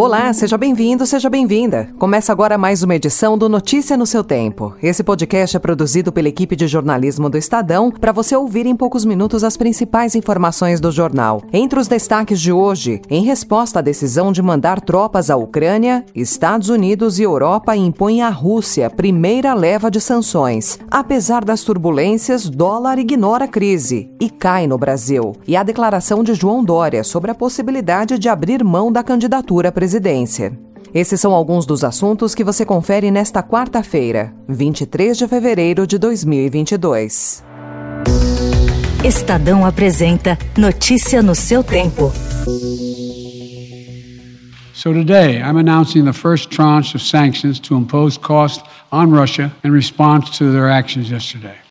Olá, seja bem-vindo, seja bem-vinda. Começa agora mais uma edição do Notícia no seu Tempo. Esse podcast é produzido pela equipe de jornalismo do Estadão para você ouvir em poucos minutos as principais informações do jornal. Entre os destaques de hoje, em resposta à decisão de mandar tropas à Ucrânia, Estados Unidos e Europa impõem à Rússia primeira leva de sanções. Apesar das turbulências, dólar ignora a crise e cai no Brasil. E a declaração de João Dória sobre a possibilidade de abrir mão da candidatura presidencial presidência. Esses são alguns dos assuntos que você confere nesta quarta-feira, 23 de fevereiro de 2022. Estadão apresenta Notícia no seu tempo. So today, I'm announcing the first tranche of sanctions to impose cost on Russia in response to their actions yesterday.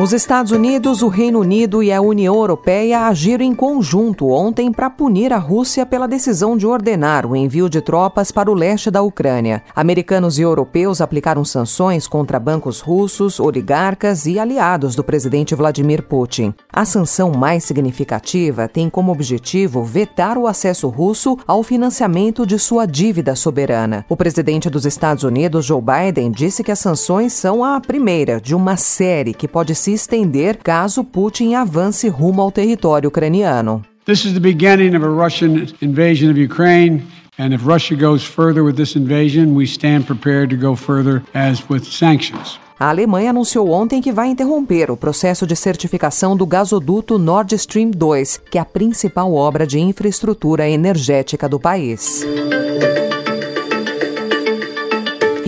Os Estados Unidos, o Reino Unido e a União Europeia agiram em conjunto ontem para punir a Rússia pela decisão de ordenar o envio de tropas para o leste da Ucrânia. Americanos e europeus aplicaram sanções contra bancos russos, oligarcas e aliados do presidente Vladimir Putin. A sanção mais significativa tem como objetivo vetar o acesso russo ao financiamento de sua dívida soberana. O presidente dos Estados Unidos, Joe Biden, disse que as sanções são a primeira de uma série que pode se estender caso Putin avance rumo ao território ucraniano. This is the beginning of a Russian invasion of Ukraine. And if Russia goes further with this invasion, we stand prepared to go further as with sanctions. A Alemanha anunciou ontem que vai interromper o processo de certificação do gasoduto Nord Stream 2, que é a principal obra de infraestrutura energética do país.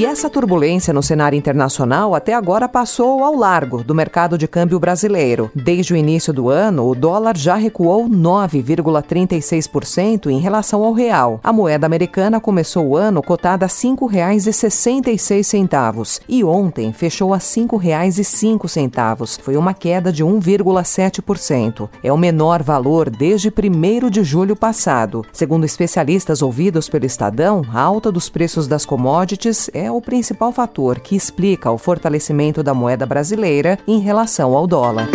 E essa turbulência no cenário internacional até agora passou ao largo do mercado de câmbio brasileiro. Desde o início do ano, o dólar já recuou 9,36% em relação ao real. A moeda americana começou o ano cotada a R$ 5,66 e ontem fechou a R$ 5,05. Foi uma queda de 1,7%. É o menor valor desde 1 de julho passado. Segundo especialistas ouvidos pelo Estadão, a alta dos preços das commodities é o principal fator que explica o fortalecimento da moeda brasileira em relação ao dólar.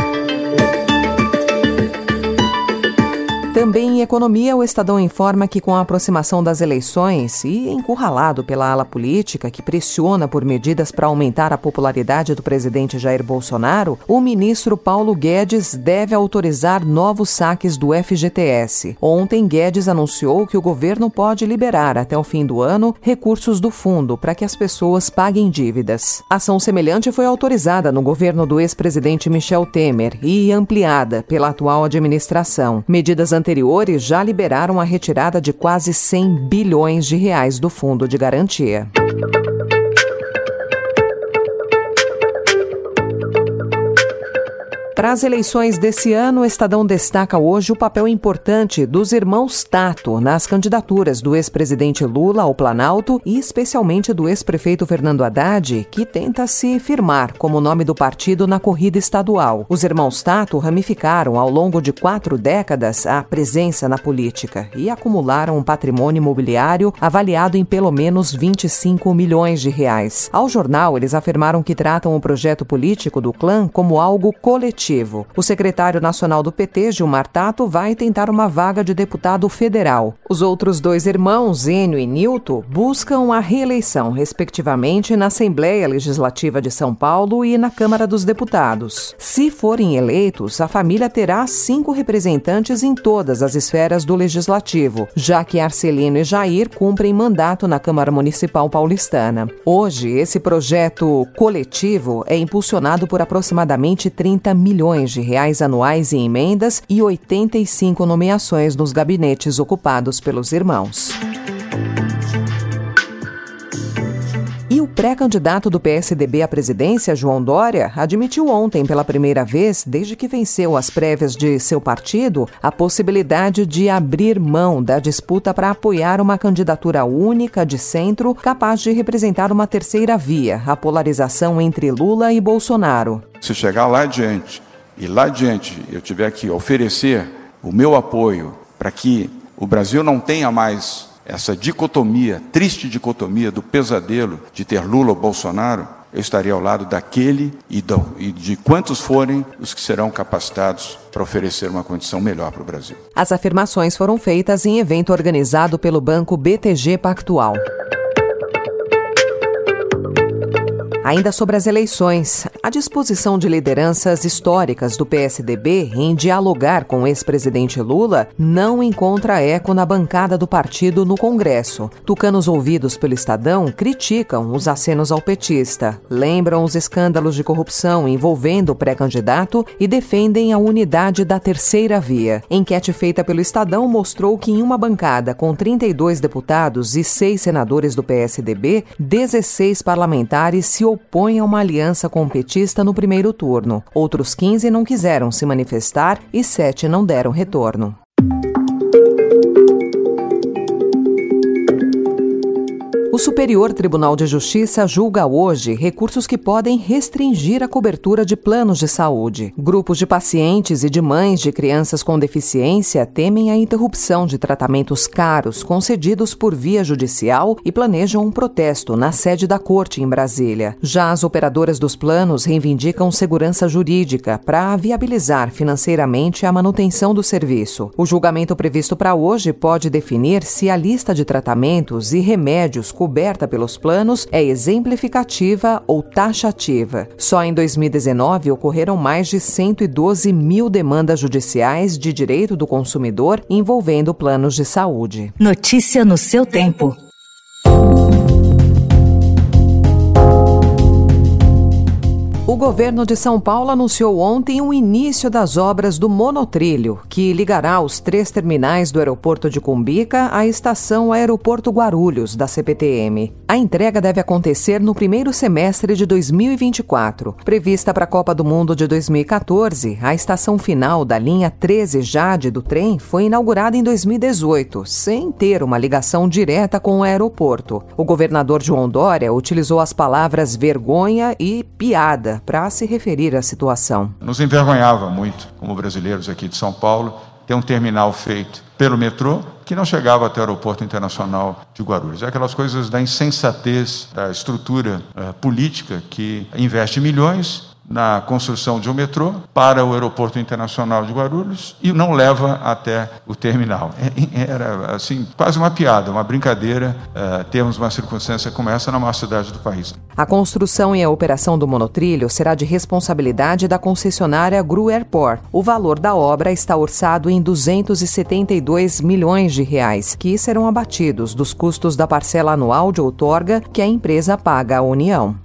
Também em economia, o Estadão informa que, com a aproximação das eleições e encurralado pela ala política que pressiona por medidas para aumentar a popularidade do presidente Jair Bolsonaro, o ministro Paulo Guedes deve autorizar novos saques do FGTS. Ontem, Guedes anunciou que o governo pode liberar, até o fim do ano, recursos do fundo para que as pessoas paguem dívidas. Ação semelhante foi autorizada no governo do ex-presidente Michel Temer e ampliada pela atual administração. Medidas já liberaram a retirada de quase 100 bilhões de reais do fundo de garantia. Para as eleições desse ano, o Estadão destaca hoje o papel importante dos irmãos Tato nas candidaturas do ex-presidente Lula ao Planalto e especialmente do ex-prefeito Fernando Haddad, que tenta se firmar como nome do partido na corrida estadual. Os irmãos Tato ramificaram ao longo de quatro décadas a presença na política e acumularam um patrimônio imobiliário avaliado em pelo menos 25 milhões de reais. Ao jornal, eles afirmaram que tratam o projeto político do clã como algo coletivo o secretário nacional do PT, Gilmar Tato, vai tentar uma vaga de deputado federal. Os outros dois irmãos, Enio e Nilton, buscam a reeleição, respectivamente, na Assembleia Legislativa de São Paulo e na Câmara dos Deputados. Se forem eleitos, a família terá cinco representantes em todas as esferas do Legislativo, já que Arcelino e Jair cumprem mandato na Câmara Municipal paulistana. Hoje, esse projeto coletivo é impulsionado por aproximadamente 30 milhões milhões de reais anuais em emendas e 85 nomeações nos gabinetes ocupados pelos irmãos. pré-candidato do PSDB à presidência, João Dória, admitiu ontem, pela primeira vez, desde que venceu as prévias de seu partido, a possibilidade de abrir mão da disputa para apoiar uma candidatura única de centro capaz de representar uma terceira via, a polarização entre Lula e Bolsonaro. Se chegar lá adiante e lá adiante eu tiver que oferecer o meu apoio para que o Brasil não tenha mais essa dicotomia, triste dicotomia do pesadelo de ter Lula ou Bolsonaro, eu estaria ao lado daquele e de quantos forem os que serão capacitados para oferecer uma condição melhor para o Brasil. As afirmações foram feitas em evento organizado pelo banco BTG Pactual. Ainda sobre as eleições, a disposição de lideranças históricas do PSDB em dialogar com o ex-presidente Lula não encontra eco na bancada do partido no Congresso. Tucanos ouvidos pelo Estadão criticam os acenos ao petista, lembram os escândalos de corrupção envolvendo o pré-candidato e defendem a unidade da terceira via. Enquete feita pelo Estadão mostrou que em uma bancada com 32 deputados e 6 senadores do PSDB, 16 parlamentares se opõe a uma aliança com o petista no primeiro turno. Outros 15 não quiseram se manifestar e sete não deram retorno. O Superior Tribunal de Justiça julga hoje recursos que podem restringir a cobertura de planos de saúde. Grupos de pacientes e de mães de crianças com deficiência temem a interrupção de tratamentos caros concedidos por via judicial e planejam um protesto na sede da corte em Brasília. Já as operadoras dos planos reivindicam segurança jurídica para viabilizar financeiramente a manutenção do serviço. O julgamento previsto para hoje pode definir se a lista de tratamentos e remédios coberta pelos planos é exemplificativa ou taxativa. Só em 2019 ocorreram mais de 112 mil demandas judiciais de direito do consumidor envolvendo planos de saúde. Notícia no seu tempo. O governo de São Paulo anunciou ontem o início das obras do monotrilho, que ligará os três terminais do aeroporto de Cumbica à estação Aeroporto Guarulhos, da CPTM. A entrega deve acontecer no primeiro semestre de 2024. Prevista para a Copa do Mundo de 2014, a estação final da linha 13 Jade do trem foi inaugurada em 2018, sem ter uma ligação direta com o aeroporto. O governador João Dória utilizou as palavras vergonha e piada para se referir à situação. Nos envergonhava muito, como brasileiros aqui de São Paulo, ter um terminal feito pelo metrô que não chegava até o aeroporto internacional de Guarulhos. É aquelas coisas da insensatez da estrutura uh, política que investe milhões na construção de um metrô para o aeroporto internacional de Guarulhos e não leva até o terminal. É, era assim quase uma piada, uma brincadeira uh, termos uma circunstância como essa na maior cidade do país. A construção e a operação do monotrilho será de responsabilidade da concessionária Gru Airport. O valor da obra está orçado em 272 milhões de reais, que serão abatidos dos custos da parcela anual de outorga que a empresa paga à União.